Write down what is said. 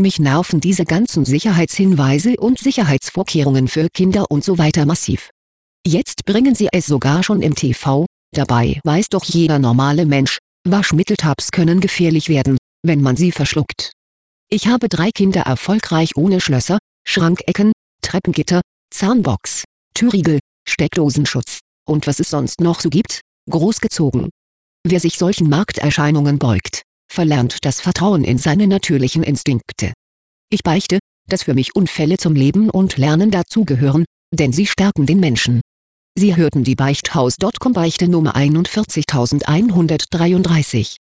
Mich nerven diese ganzen Sicherheitshinweise und Sicherheitsvorkehrungen für Kinder und so weiter massiv. Jetzt bringen sie es sogar schon im TV, dabei weiß doch jeder normale Mensch, Waschmitteltabs können gefährlich werden, wenn man sie verschluckt. Ich habe drei Kinder erfolgreich ohne Schlösser, Schrankecken, Treppengitter, Zahnbox, Türriegel, Steckdosenschutz, und was es sonst noch so gibt, großgezogen. Wer sich solchen Markterscheinungen beugt, verlernt das Vertrauen in seine natürlichen Instinkte. Ich beichte, dass für mich Unfälle zum Leben und Lernen dazugehören, denn sie stärken den Menschen. Sie hörten die Beichthaus.com Beichte Nummer 41133.